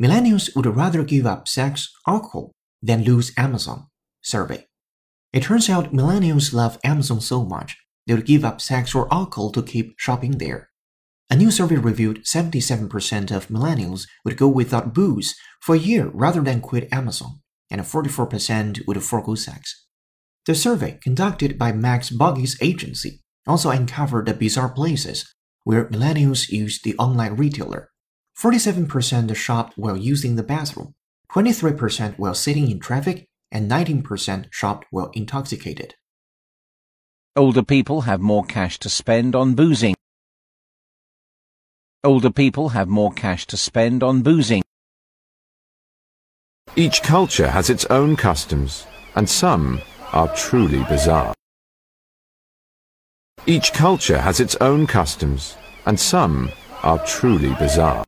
millennials would rather give up sex, alcohol, than lose Amazon. Survey. It turns out millennials love Amazon so much they would give up sex or alcohol to keep shopping there. A new survey revealed 77% of millennials would go without booze for a year rather than quit Amazon, and 44% would forego sex. The survey, conducted by Max Borges agency, also uncovered the bizarre places where millennials use the online retailer. 47% shopped while using the bathroom, 23% while sitting in traffic, and 19% shopped while intoxicated. Older people have more cash to spend on boozing. Older people have more cash to spend on boozing. Each culture has its own customs, and some are truly bizarre. Each culture has its own customs, and some are truly bizarre.